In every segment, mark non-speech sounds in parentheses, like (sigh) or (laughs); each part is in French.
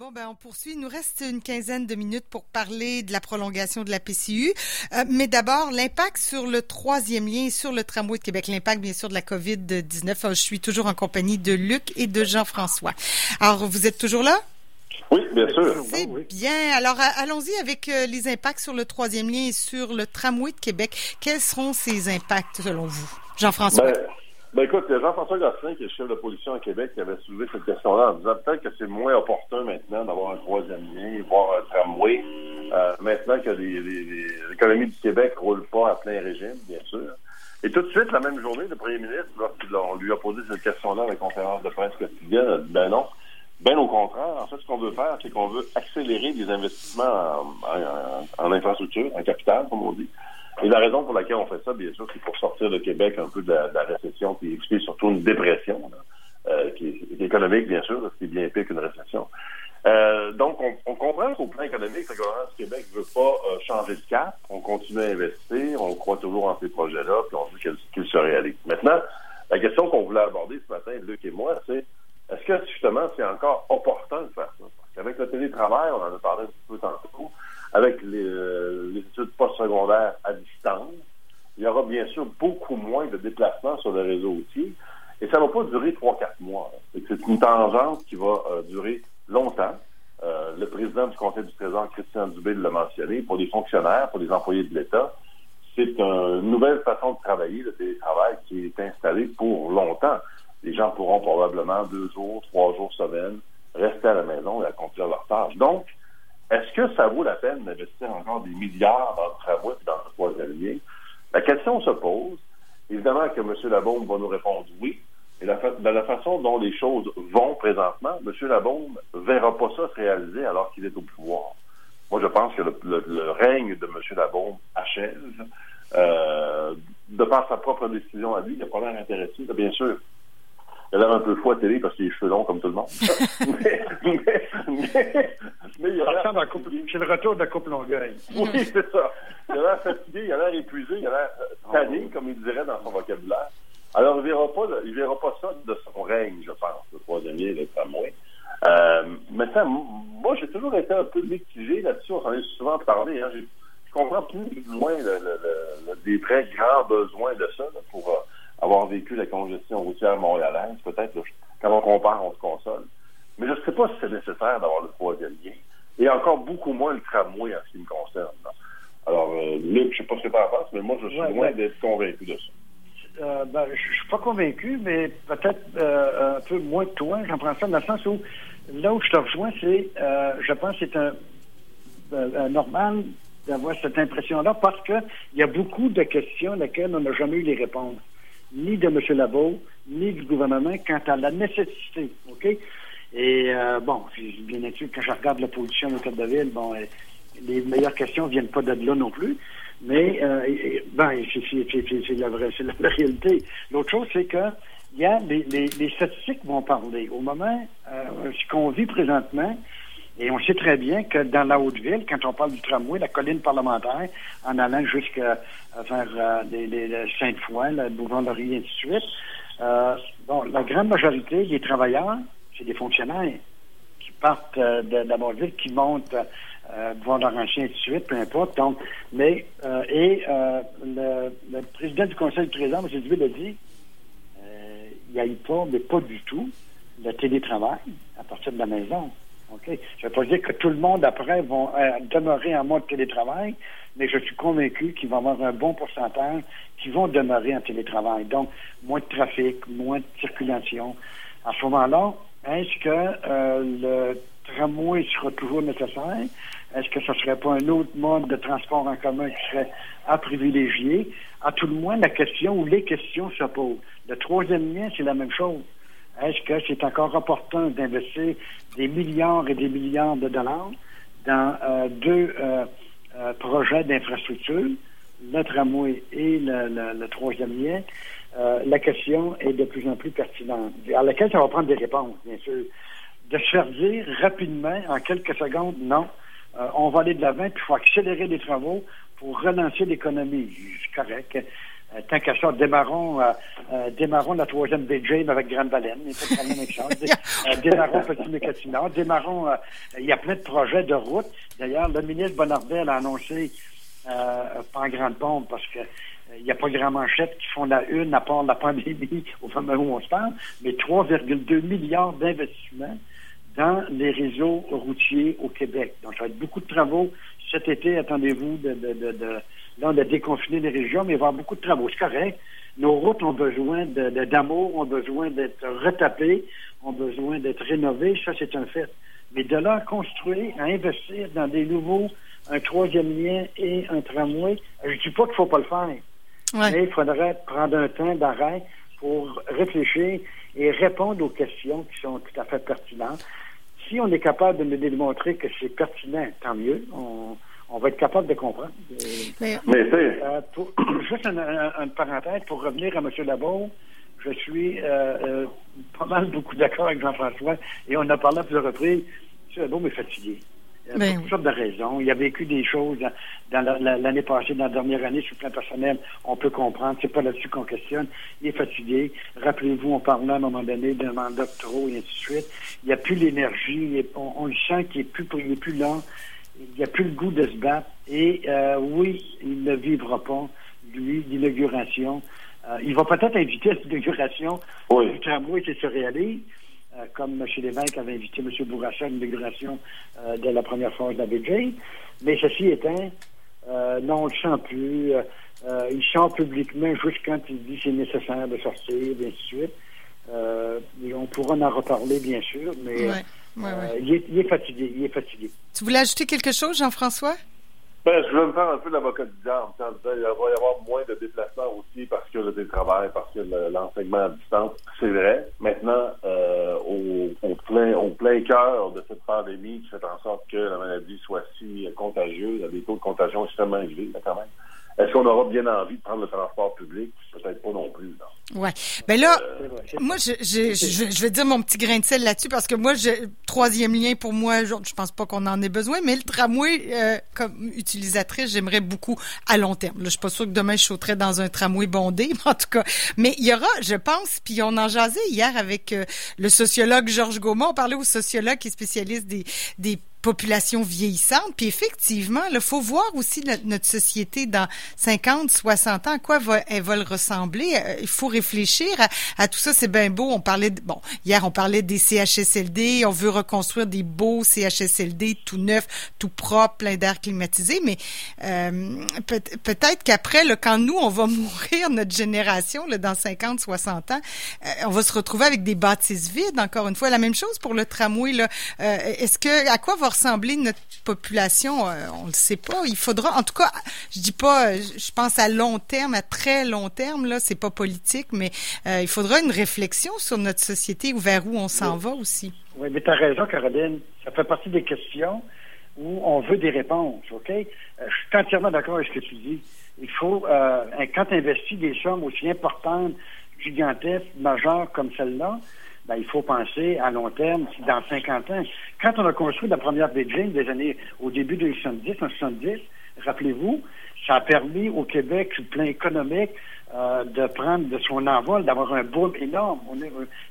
Bon, ben, on poursuit. Il nous reste une quinzaine de minutes pour parler de la prolongation de la PCU. Euh, mais d'abord, l'impact sur le troisième lien, sur le tramway de Québec, l'impact, bien sûr, de la COVID-19. Je suis toujours en compagnie de Luc et de Jean-François. Alors, vous êtes toujours là? Oui, bien sûr. C'est bien. Alors, allons-y avec euh, les impacts sur le troisième lien et sur le tramway de Québec. Quels seront ces impacts, selon vous? Jean-François? Ben, ben écoute, Jean-François Gosselin, qui est chef de polition à Québec, qui avait soulevé cette question-là en disant peut-être que c'est moins opportun maintenant d'avoir un troisième lien, voire un tramway, euh, maintenant que l'économie du Québec roule pas à plein régime, bien sûr. Et tout de suite, la même journée, le premier ministre, lorsqu'on lui a posé cette question-là à la conférence de presse quotidienne, a dit ben non. Ben au contraire, en fait, ce qu'on veut faire, c'est qu'on veut accélérer des investissements en infrastructure, en capital, comme on dit. La raison pour laquelle on fait ça, bien sûr, c'est pour sortir le Québec un peu de la, récession, puis expliquer surtout une dépression, euh, qui, est, économique, bien sûr, qui est bien pire qu'une récession. Euh, donc, on, comprend qu'au plan économique, le gouvernement du Québec ne veut pas euh, changer de cap. On continue à investir, on croit toujours en ces projets-là, puis on dit qu'ils se réalisent. Maintenant, la question qu'on voulait aborder ce matin, Luc et moi, c'est est-ce que justement c'est encore opportun de faire ça? Parce qu'avec le télétravail, on en a parlé un petit peu tantôt, avec les, euh, les études postsecondaires à distance, il y aura bien sûr beaucoup moins de déplacements sur le réseau routier. Et ça ne va pas durer 3-4 mois. C'est une tangente qui va euh, durer longtemps. Euh, le président du Conseil du Trésor, Christian Dubé, l'a mentionné. Pour les fonctionnaires, pour les employés de l'État, c'est une nouvelle façon de travailler, le télétravail, qui est installé pour longtemps. Les gens pourront probablement deux jours, trois jours semaine rester à la maison et accomplir leurs tâches. Donc, est-ce que ça vaut la peine d'investir encore des milliards dans le travail et dans le troisième lien? La question se pose. Évidemment que M. Labaume va nous répondre oui. Et la de la façon dont les choses vont présentement, M. Labaume ne verra pas ça se réaliser alors qu'il est au pouvoir. Moi, je pense que le, règne de M. Labaume achève. Euh, de par sa propre décision à lui, il n'a pas l'air intéressé. Bien sûr, il a l'air un peu fou à télé parce qu'il a les cheveux longs comme tout le monde. (laughs) mais, mais, mais, il a l'air... C'est le retour de la coupe Longueuil. (laughs) oui, c'est ça. Il a l'air fatigué, il a l'air épuisé, il a l'air tanné, comme il dirait dans son vocabulaire. Alors, il ne verra, pas, il verra pas ça de son règne, je pense, le troisième lien, le tramway. Euh, maintenant, moi, j'ai toujours été un peu mitigé là-dessus. On s'en est souvent parlé. Hein. Je comprends plus ou moins le, le, le, des très grands besoins de ça pour... Euh, avoir vécu la congestion routière montréalaise. Peut-être, quand on compare, on se console. Mais je ne sais pas si c'est nécessaire d'avoir le troisième lien. Et encore beaucoup moins le tramway en ce qui me concerne. Alors, euh, Luc, je ne sais pas ce que tu en penses, mais moi, je suis loin d'être convaincu de ça. Euh, ben, je ne suis pas convaincu, mais peut-être euh, un peu moins que toi. J'en prends ça dans le sens où, là où je te rejoins, c'est, je pense que c'est un, normal d'avoir cette impression-là parce qu'il y a beaucoup de questions auxquelles on n'a jamais eu les réponses ni de M. Laveau, ni du gouvernement quant à la nécessité. OK? Et euh, bon, bien sûr, quand je regarde la position de Code de Ville, bon, euh, les meilleures questions viennent pas de là non plus. Mais euh, ben, c'est la, vraie, la, la (laughs) réalité. L'autre chose, c'est que il y a les, les, les, statistiques vont parler. Au moment, euh, ce qu'on vit présentement, et on sait très bien que dans la Haute-Ville, quand on parle du tramway, la colline parlementaire, en allant jusqu'à vers euh, Sainte-Foy, le Boulevard-Laurier, et ainsi de suite, euh, bon, la grande majorité des travailleurs, c'est des fonctionnaires qui partent euh, de, la Haute-Ville, qui montent euh, Boulevard-Laurentien, et ainsi de suite, peu importe. Donc, mais, euh, et le, le, président du Conseil du Trésor, M. Dubé, a dit, il n'y a eu pas, mais pas du tout, le télétravail à partir de la maison. Je ne veux pas dire que tout le monde, après, va euh, demeurer en mode télétravail, mais je suis convaincu qu'il va y avoir un bon pourcentage qui vont demeurer en télétravail. Donc, moins de trafic, moins de circulation. À ce moment-là, est-ce que euh, le tramway sera toujours nécessaire? Est-ce que ce ne serait pas un autre mode de transport en commun qui serait à privilégier? À tout le moins, la question ou les questions se posent. Le troisième lien, c'est la même chose. Est-ce que c'est encore opportun d'investir des milliards et des milliards de dollars dans euh, deux euh, euh, projets d'infrastructure, le tramway et le, troisième lien? la question est de plus en plus pertinente, à laquelle ça va prendre des réponses, bien sûr. De se faire dire rapidement, en quelques secondes, non, on va aller de l'avant, puis il faut accélérer les travaux pour relancer l'économie. C'est correct. Euh, tant qu'à ça, démarrons, euh, euh, démarrons la troisième BJ avec Grande Baleine. (laughs) Démarrons Petit Mécatina. Démarrons, il y a plein de projets de route. D'ailleurs, le ministre Bonardel a annoncé, pas en grande pompe, parce que il n'y a pas grand manchette qui font la une à part la pandémie (laughs) au moment où on se parle, mais 3,2 milliards d'investissements dans les réseaux routiers au Québec. Donc, ça va être beaucoup de travaux. Cet été, attendez-vous de, de, de, de Là, on a déconfiné les régions, mais il va y avoir beaucoup de travaux. C'est correct. Nos routes ont besoin d'amour, ont besoin d'être retapées, ont besoin d'être rénovées. Ça, c'est un fait. Mais de là construire, à investir dans des nouveaux, un troisième lien et un tramway, je ne dis pas qu'il ne faut pas le faire. Mais il faudrait prendre un temps d'arrêt pour réfléchir et répondre aux questions qui sont tout à fait pertinentes. Si on est capable de me démontrer que c'est pertinent, tant mieux. On, on va être capable de comprendre. Mais, euh, (coughs) juste une, parenthèse pour revenir à M. Labo, je suis euh, euh, pas mal beaucoup d'accord avec Jean-François et on a parlé à plusieurs reprises. M. Labo est fatigué. Toutes sortes de raisons. Il a vécu des choses dans, l'année passée, dans la dernière année, sur le plan personnel. On peut comprendre. C'est pas là-dessus qu'on questionne. Il est fatigué. Rappelez-vous, on parlait à un moment donné d'un mandat trop et ainsi de suite. Il n'y a plus l'énergie. On, on, le sent qu'il est plus, il est plus lent il n'y a plus le goût de se battre. Et euh, oui, il ne vivra pas, lui, l'inauguration. Euh, il va peut-être inviter à l'inauguration oui. du tramway qui se réalise, euh, comme M. Lévesque avait invité M. Bourassa à l'inauguration de la première phase de la BJ. Mais ceci étant, non, on ne le sent plus. il chante publiquement juste quand il dit c'est nécessaire de sortir, et ainsi de suite. et on pourra en reparler, bien sûr, mais... Euh, il, est, fatigué, il est fatigué. Tu voulais ajouter quelque chose, Jean-François? Ben, je veux me faire un peu l'avocat du en disant qu'il va y avoir moins de déplacements aussi parce que le télétravail, parce que l'enseignement à distance, c'est vrai. Maintenant, euh, au, plein, au plein cœur de cette pandémie qui fait en sorte que la maladie soit si contagieuse, a des taux de contagion extrêmement élevés, quand même. Est-ce qu'on aura bien envie de prendre le transport public? Peut-être pas non plus. Non. Ouais. Ben là, euh, moi, je, je, je, vais dire mon petit grain de sel là-dessus parce que moi, je, troisième lien pour moi, je, je pense pas qu'on en ait besoin, mais le tramway, euh, comme utilisatrice, j'aimerais beaucoup à long terme. Là, je suis pas sûre que demain je sauterais dans un tramway bondé, (laughs) en tout cas. Mais il y aura, je pense, puis on en jasait hier avec euh, le sociologue Georges Gaumont. On parlait au sociologue qui est spécialiste des, des population vieillissante. Puis effectivement, il faut voir aussi notre, société dans 50, 60 ans, à quoi elle va le ressembler. Euh, il faut réfléchir à, tout ça. C'est bien beau. On parlait, de, bon, hier, on parlait des CHSLD. On veut reconstruire des beaux CHSLD tout neufs, tout propres, plein d'air climatisé. Mais euh, peut-être qu'après, quand nous, on va (laughs) mourir, notre génération, là, dans 50, 60 ans, euh, on va se retrouver avec des bâtisses vides, encore une fois. La même chose pour le tramway. Là. Est-ce que, à quoi va ressembler notre population, euh, on le sait pas. Il faudra, en tout cas, je dis pas, je pense à long terme, à très long terme, là, c'est pas politique, mais euh, il faudra une réflexion sur notre société ou vers où on s'en va aussi. Oui, mais tu as raison, Caroline. Ça fait partie des questions où on veut des réponses, OK? Euh, je suis entièrement d'accord avec ce que tu dis. Il faut, quand tu investis des sommes aussi importantes, gigantesques, majeures comme celle-là, ben, il faut penser à long terme, dans 50 ans. Quand on a construit la première Beijing des années, au début des 70, en 70, rappelez-vous, ça a permis au Québec, sur le plan économique, euh, de prendre de son envol, d'avoir un boom énorme.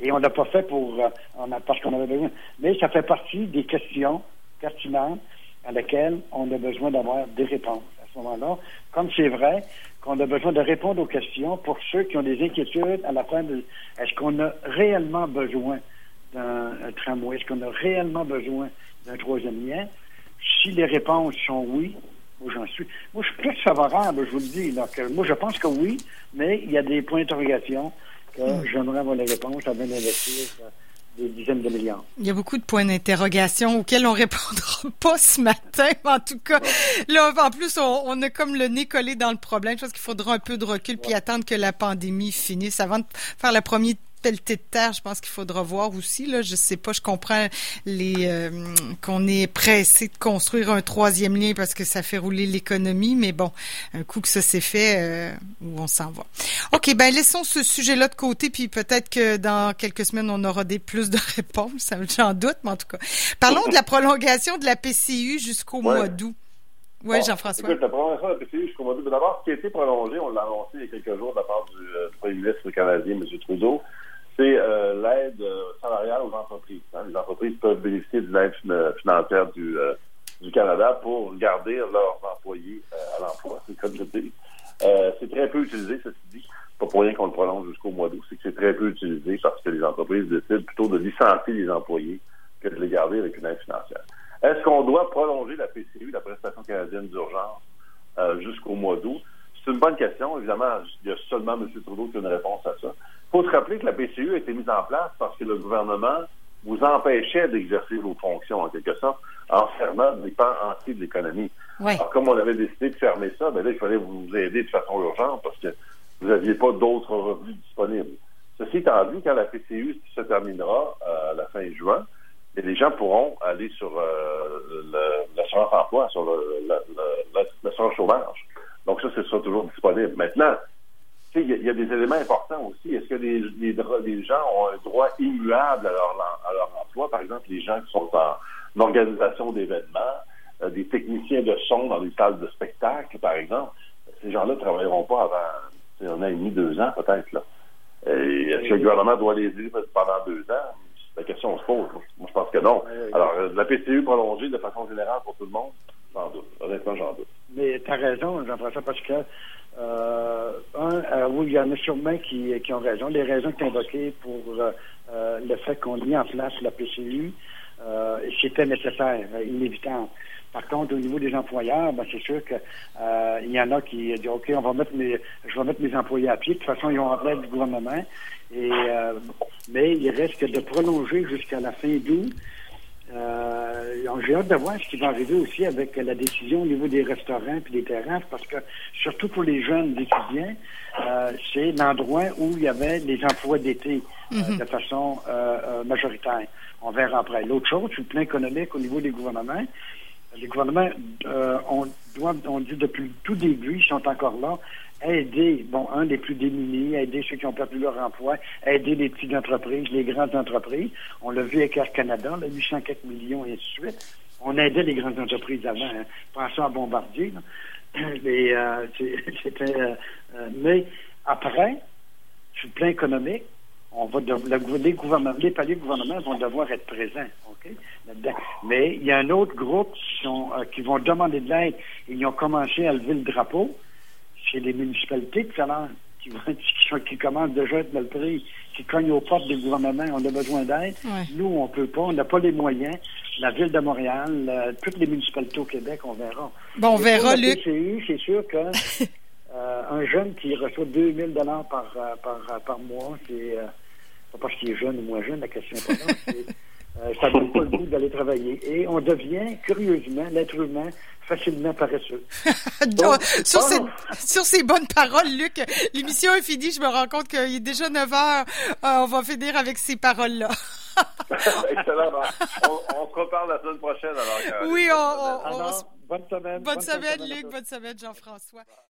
et on l'a pas fait pour euh, parce qu'on avait besoin. Mais ça fait partie des questions pertinentes à lesquelles on a besoin d'avoir des réponses ce moment-là. Comme c'est vrai qu'on a besoin de répondre aux questions pour ceux qui ont des inquiétudes à la fin de est-ce qu'on a réellement besoin d'un tramway? Est-ce qu'on a réellement besoin d'un troisième lien? Si les réponses sont oui, moi j'en suis. Moi, je suis plus favorable, je vous le dis. Donc, moi, je pense que oui, mais il y a des points d'interrogation que hmm. j'aimerais avoir les réponses avant d'investir des dizaines de milliards. Il y a beaucoup de points d'interrogation auxquels on répondra (laughs) pas ce matin. En tout cas, là, en plus, on, a comme le nez collé dans le problème. Je pense qu'il faudra un peu de recul puis attendre que la pandémie finisse avant de faire le premier pelleté de terre, je pense qu'il faudra voir aussi. Là, je sais pas, je comprends les euh, qu'on est pressé de construire un troisième lien parce que ça fait rouler l'économie, mais bon, un coup que ça s'est fait, euh, où on s'en va. Ok, ben laissons ce sujet-là de côté, puis peut-être que dans quelques semaines on aura des plus de (laughs) réponses. J'en doute, mais en tout cas, parlons de la prolongation de la PCU jusqu'au mois d'août. Oui, Jean-François. Écoute, la prolongation de la PCU jusqu'au mois d'août. D'abord, ce qui a été prolongé, on l'a annoncé il y a quelques jours de la part du, euh, Premier ministre canadien, M. Trudeau, c'est euh, l'aide euh, salariale aux entreprises. Hein. Les entreprises peuvent bénéficier de l'aide financière du, du Canada pour garder leurs employés à l'emploi. C'est comme je dis. c'est très peu utilisé, ceci dit. Pas pour rien qu'on le prolonge jusqu'au mois d'août. C'est que c'est très peu utilisé parce que les entreprises décident plutôt de licencier les employés que de les garder avec une aide financière. Est-ce qu'on doit prolonger la PCU, la prestation canadienne d'urgence, euh, jusqu'au mois d'août? C'est une bonne question. Évidemment, il y a seulement M. Trudeau qui a une réponse à ça. Il faut se rappeler que la PCU a été mise en place parce que le gouvernement vous empêchait d'exercer vos fonctions, en quelque sorte, en fermant des pans entiers de l'économie. Alors, comme on avait décidé de fermer ça, ben là, il fallait vous aider de façon urgente parce que vous n'aviez pas d'autres revenus disponibles. Ceci étant dit, quand la PCU se terminera euh, à la fin juin, et les gens pourront aller sur euh, l'assurance emploi, sur l'assurance chômage. Donc ça, c'est ça toujours disponible. Maintenant, il y, a des éléments importants aussi. Est-ce que les, les, gens ont un droit immuable à leur, à leur emploi? Par exemple, les gens qui sont en, organisation d'événements, euh, des techniciens de son dans les salles de spectacle, par exemple, ces gens-là ne travailleront pas avant un an et demi, deux ans peut-être. là. Est-ce que le gouvernement doit les aider pendant deux ans? La question se pose. Moi, je pense que non. Alors, euh, la PCU prolongée de façon générale pour tout le monde, j'en doute. Honnêtement, j'en doute. Mais tu as raison, Jean-François, parce que, euh, un, euh, oui, il y en a sûrement qui, qui ont raison. Les raisons que tu invoquées pour euh, le fait qu'on ait en place la PCU, c'était nécessaire, inévitable. Par contre, au niveau des employeurs, ben, c'est sûr qu'il euh, y en a qui disent OK, on va mettre mes, je vais mettre mes employés à pied. De toute façon, ils ont en du gouvernement. Et, euh, mais il reste que de prolonger jusqu'à la fin d'août. Euh, j'ai hâte de voir ce qui va arriver aussi avec la décision au niveau des restaurants et des terrasses, parce que surtout pour les jeunes étudiants, euh, c'est l'endroit où il y avait les emplois d'été euh, mm-hmm. de façon majoritaire. On verra après. L'autre chose, sur le plan économique au niveau des gouvernements, les gouvernements euh, ont dit depuis le tout début, ils sont encore là, aider, bon, un des plus démunis, aider ceux qui ont perdu leur emploi, aider les petites entreprises, les grandes entreprises. On l'a vu avec Air Canada, là, 804 millions et ainsi de suite. On aidait les grandes entreprises avant, hein. pensons à Bombardier. (clears throat) Mais, euh, (laughs) c'était, euh, mais après, sur le plan économique, on va les, gouvernements, les paliers de gouvernement vont devoir être présents, OK, Mais il y a un autre groupe qui, sont, euh, qui vont demander de l'aide. Ils ont commencé à lever le drapeau. C'est les municipalités tout à l'heure qui, qui, commencent déjà à être mal pris, qui cognent aux portes des gouvernements. On a besoin d'aide. Nous, on peut pas. On n'a pas les moyens. La ville de Montréal, euh, toutes les municipalités au Québec, on verra. Bon, on verra, Luc. c'est sûr que (laughs) euh, un jeune qui reçoit 2000 dollars par, par, par mois, c'est pas parce qu'il est jeune ou moins jeune, la question est pas là. Euh, ça donne pas le goût d'aller travailler. Et on devient, curieusement, l'être humain, facilement paresseux. (laughs) sur, ces, sur, ces, bonnes paroles, Luc, l'émission est finie. Je me rends compte qu'il est déjà 9 heures. Euh, on va finir avec ces paroles-là. (laughs) Excellent. (laughs) On, on, se reparle la semaine prochaine. Alors, oui, on, bonne semaine. Bonne, semaine, Luc. Bonne semaine, Jean-François.